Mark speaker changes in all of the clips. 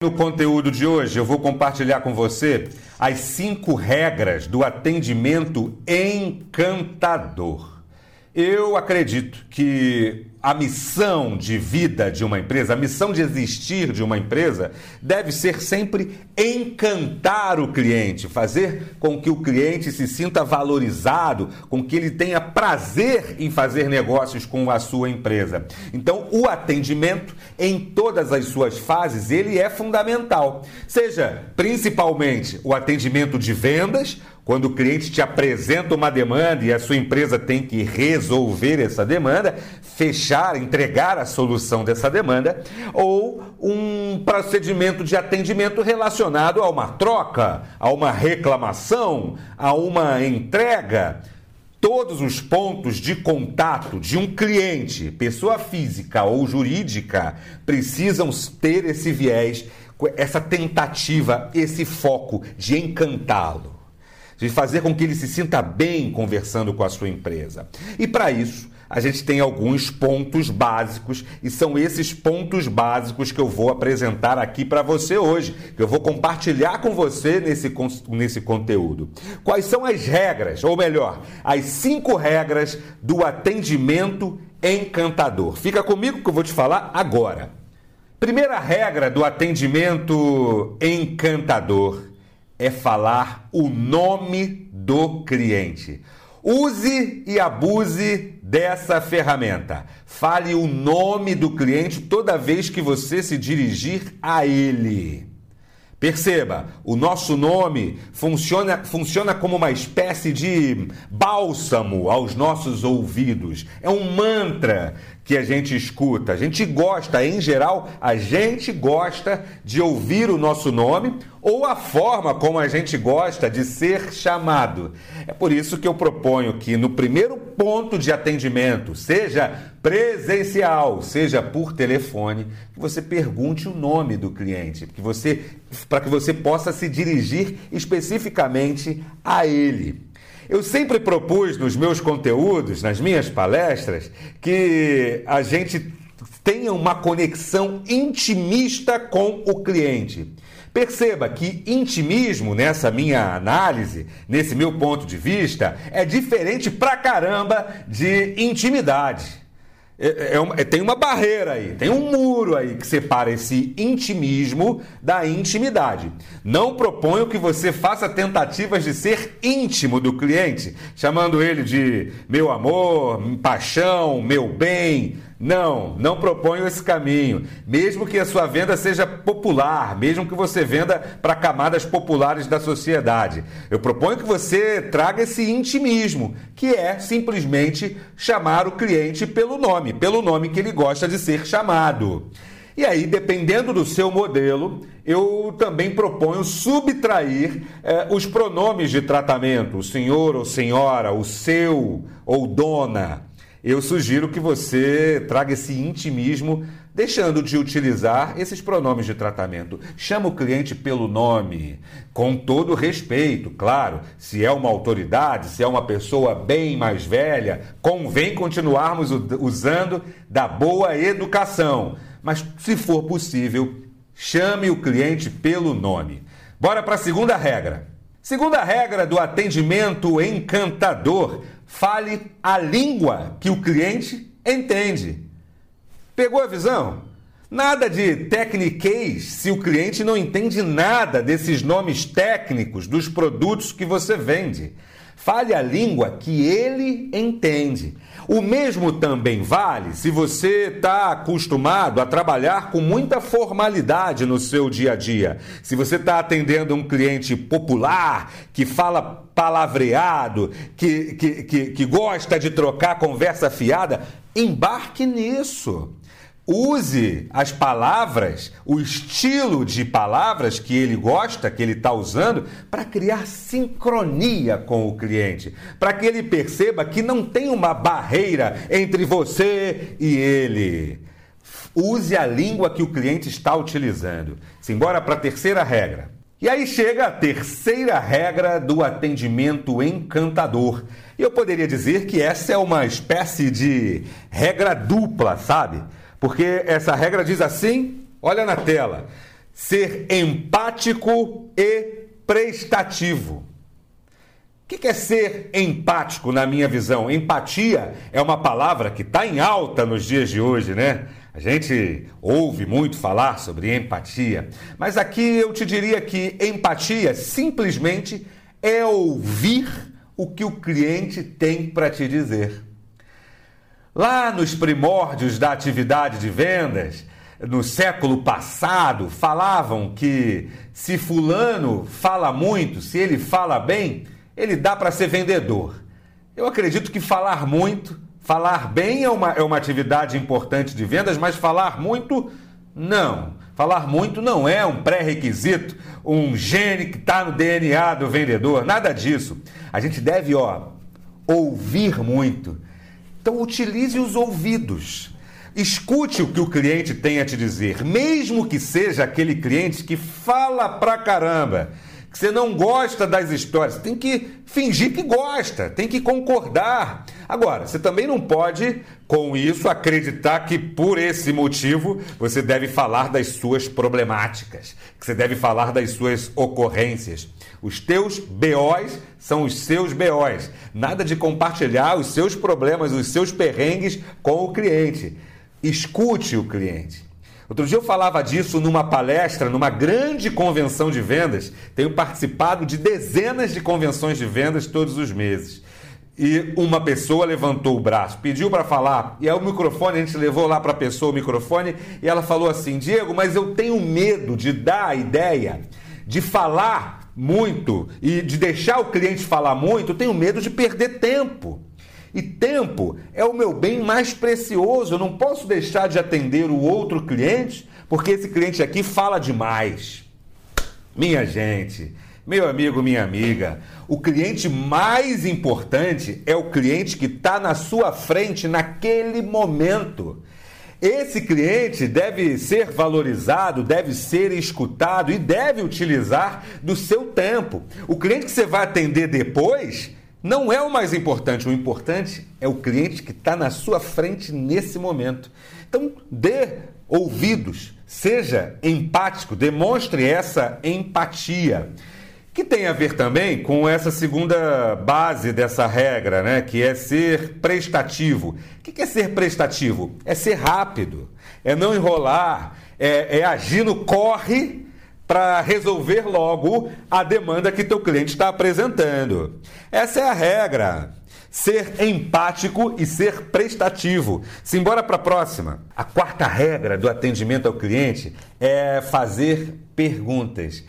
Speaker 1: No conteúdo de hoje, eu vou compartilhar com você as cinco regras do atendimento encantador. Eu acredito que a missão de vida de uma empresa, a missão de existir de uma empresa, deve ser sempre encantar o cliente, fazer com que o cliente se sinta valorizado, com que ele tenha prazer em fazer negócios com a sua empresa. Então, o atendimento em todas as suas fases, ele é fundamental. Seja principalmente o atendimento de vendas, quando o cliente te apresenta uma demanda e a sua empresa tem que resolver essa demanda, fechar, entregar a solução dessa demanda, ou um procedimento de atendimento relacionado a uma troca, a uma reclamação, a uma entrega. Todos os pontos de contato de um cliente, pessoa física ou jurídica, precisam ter esse viés, essa tentativa, esse foco de encantá-lo de fazer com que ele se sinta bem conversando com a sua empresa. E para isso, a gente tem alguns pontos básicos e são esses pontos básicos que eu vou apresentar aqui para você hoje, que eu vou compartilhar com você nesse, nesse conteúdo. Quais são as regras, ou melhor, as cinco regras do atendimento encantador? Fica comigo que eu vou te falar agora. Primeira regra do atendimento encantador é falar o nome do cliente. Use e abuse dessa ferramenta. Fale o nome do cliente toda vez que você se dirigir a ele. Perceba, o nosso nome funciona, funciona como uma espécie de bálsamo aos nossos ouvidos. É um mantra que a gente escuta. A gente gosta, em geral, a gente gosta de ouvir o nosso nome ou a forma como a gente gosta de ser chamado. É por isso que eu proponho que no primeiro ponto de atendimento, seja presencial, seja por telefone, que você pergunte o nome do cliente, que você para que você possa se dirigir especificamente a ele. Eu sempre propus nos meus conteúdos, nas minhas palestras, que a gente tenha uma conexão intimista com o cliente. Perceba que intimismo, nessa minha análise, nesse meu ponto de vista, é diferente pra caramba de intimidade. É, é uma, é, tem uma barreira aí, tem um muro aí que separa esse intimismo da intimidade. Não proponho que você faça tentativas de ser íntimo do cliente, chamando ele de meu amor, paixão, meu bem, não, não proponho esse caminho. Mesmo que a sua venda seja popular, mesmo que você venda para camadas populares da sociedade. Eu proponho que você traga esse intimismo, que é simplesmente chamar o cliente pelo nome, pelo nome que ele gosta de ser chamado. E aí, dependendo do seu modelo, eu também proponho subtrair eh, os pronomes de tratamento, o senhor ou senhora, o seu ou dona eu sugiro que você traga esse intimismo, deixando de utilizar esses pronomes de tratamento. Chama o cliente pelo nome, com todo respeito, claro. Se é uma autoridade, se é uma pessoa bem mais velha, convém continuarmos usando da boa educação. Mas, se for possível, chame o cliente pelo nome. Bora para a segunda regra. Segunda regra do atendimento encantador Fale a língua que o cliente entende. Pegou a visão? Nada de tecniquez se o cliente não entende nada desses nomes técnicos dos produtos que você vende. Fale a língua que ele entende. O mesmo também vale se você está acostumado a trabalhar com muita formalidade no seu dia a dia. Se você está atendendo um cliente popular, que fala palavreado, que, que, que, que gosta de trocar conversa fiada, embarque nisso. Use as palavras, o estilo de palavras que ele gosta, que ele está usando, para criar sincronia com o cliente, para que ele perceba que não tem uma barreira entre você e ele. Use a língua que o cliente está utilizando. Simbora para a terceira regra. E aí chega a terceira regra do atendimento encantador. Eu poderia dizer que essa é uma espécie de regra dupla, sabe? Porque essa regra diz assim: olha na tela, ser empático e prestativo. O que é ser empático na minha visão? Empatia é uma palavra que está em alta nos dias de hoje, né? A gente ouve muito falar sobre empatia, mas aqui eu te diria que empatia simplesmente é ouvir o que o cliente tem para te dizer. Lá nos primórdios da atividade de vendas, no século passado, falavam que se Fulano fala muito, se ele fala bem, ele dá para ser vendedor. Eu acredito que falar muito, falar bem é uma, é uma atividade importante de vendas, mas falar muito, não. Falar muito não é um pré-requisito, um gene que está no DNA do vendedor, nada disso. A gente deve, ó, ouvir muito então, utilize os ouvidos. Escute o que o cliente tem a te dizer, mesmo que seja aquele cliente que fala pra caramba, que você não gosta das histórias, tem que fingir que gosta, tem que concordar. Agora, você também não pode, com isso, acreditar que por esse motivo você deve falar das suas problemáticas, que você deve falar das suas ocorrências. Os teus BOs são os seus BOs. Nada de compartilhar os seus problemas, os seus perrengues com o cliente. Escute o cliente. Outro dia eu falava disso numa palestra, numa grande convenção de vendas. Tenho participado de dezenas de convenções de vendas todos os meses. E uma pessoa levantou o braço, pediu para falar, e aí o microfone, a gente levou lá para a pessoa o microfone, e ela falou assim: Diego, mas eu tenho medo de dar a ideia de falar muito e de deixar o cliente falar muito, eu tenho medo de perder tempo. E tempo é o meu bem mais precioso. Eu não posso deixar de atender o outro cliente porque esse cliente aqui fala demais. Minha gente, meu amigo, minha amiga, o cliente mais importante é o cliente que está na sua frente naquele momento. Esse cliente deve ser valorizado, deve ser escutado e deve utilizar do seu tempo. O cliente que você vai atender depois não é o mais importante. O importante é o cliente que está na sua frente nesse momento. Então, dê ouvidos, seja empático, demonstre essa empatia que tem a ver também com essa segunda base dessa regra, né? Que é ser prestativo. O que é ser prestativo? É ser rápido, é não enrolar, é, é agir no corre para resolver logo a demanda que teu cliente está apresentando. Essa é a regra. Ser empático e ser prestativo. Simbora para a próxima. A quarta regra do atendimento ao cliente é fazer perguntas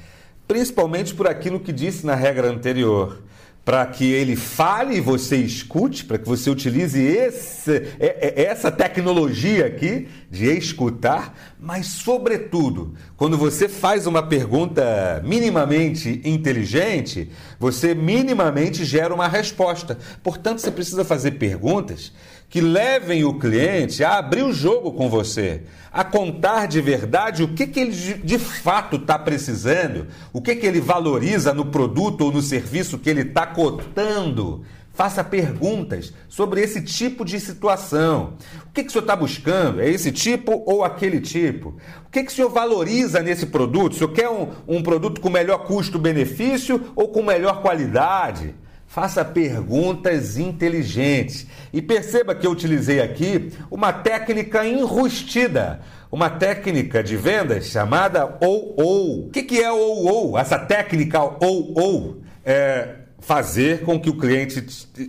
Speaker 1: principalmente por aquilo que disse na regra anterior. Para que ele fale e você escute, para que você utilize esse, essa tecnologia aqui de escutar, mas, sobretudo, quando você faz uma pergunta minimamente inteligente, você minimamente gera uma resposta. Portanto, você precisa fazer perguntas que levem o cliente a abrir o jogo com você, a contar de verdade o que, que ele de fato está precisando, o que, que ele valoriza no produto ou no serviço que ele está cotando. Faça perguntas sobre esse tipo de situação. O que, que o senhor está buscando? É esse tipo ou aquele tipo? O que, que o senhor valoriza nesse produto? O senhor quer um, um produto com melhor custo-benefício ou com melhor qualidade? Faça perguntas inteligentes. E perceba que eu utilizei aqui uma técnica enrustida, uma técnica de vendas chamada ou ou. O que, que é ou ou? Essa técnica ou ou é fazer com que o cliente,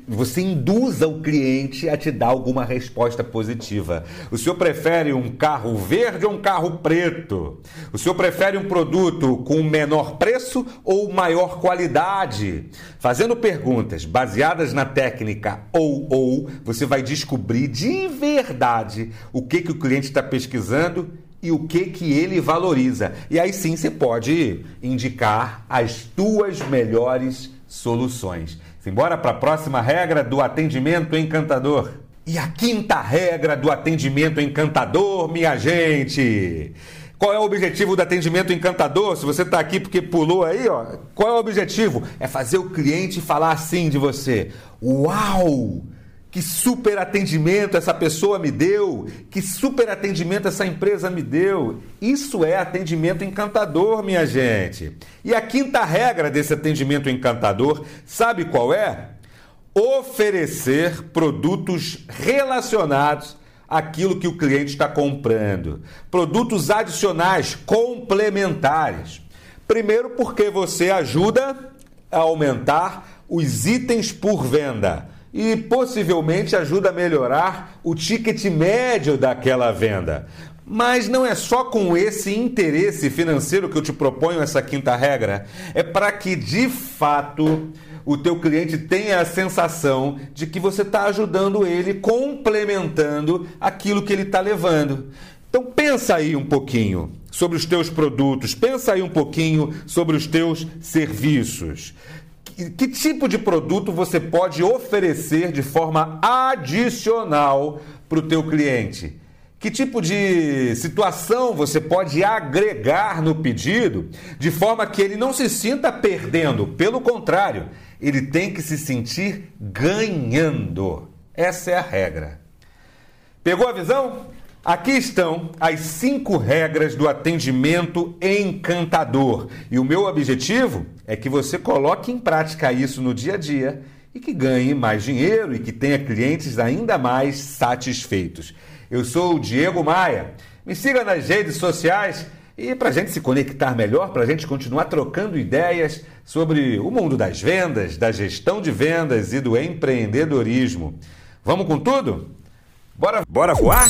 Speaker 1: você induza o cliente a te dar alguma resposta positiva. O senhor prefere um carro verde ou um carro preto? O senhor prefere um produto com menor preço ou maior qualidade? Fazendo perguntas baseadas na técnica ou ou, você vai descobrir de verdade o que, que o cliente está pesquisando e o que que ele valoriza. E aí sim você pode indicar as tuas melhores soluções. Simbora para a próxima regra do atendimento encantador. E a quinta regra do atendimento encantador, minha gente. Qual é o objetivo do atendimento encantador? Se você está aqui porque pulou aí, ó, qual é o objetivo? É fazer o cliente falar assim de você: Uau! Que super atendimento essa pessoa me deu, que super atendimento essa empresa me deu. Isso é atendimento encantador, minha gente. E a quinta regra desse atendimento encantador, sabe qual é? Oferecer produtos relacionados àquilo que o cliente está comprando. Produtos adicionais, complementares. Primeiro, porque você ajuda a aumentar os itens por venda e possivelmente ajuda a melhorar o ticket médio daquela venda. Mas não é só com esse interesse financeiro que eu te proponho essa quinta regra, é para que de fato o teu cliente tenha a sensação de que você está ajudando ele, complementando aquilo que ele está levando. Então pensa aí um pouquinho sobre os teus produtos, pensa aí um pouquinho sobre os teus serviços que tipo de produto você pode oferecer de forma adicional para o teu cliente? Que tipo de situação você pode agregar no pedido de forma que ele não se sinta perdendo, pelo contrário, ele tem que se sentir ganhando. Essa é a regra. Pegou a visão? Aqui estão as cinco regras do atendimento encantador. E o meu objetivo é que você coloque em prática isso no dia a dia e que ganhe mais dinheiro e que tenha clientes ainda mais satisfeitos. Eu sou o Diego Maia. Me siga nas redes sociais e para a gente se conectar melhor, para a gente continuar trocando ideias sobre o mundo das vendas, da gestão de vendas e do empreendedorismo. Vamos com tudo? Bora, bora voar?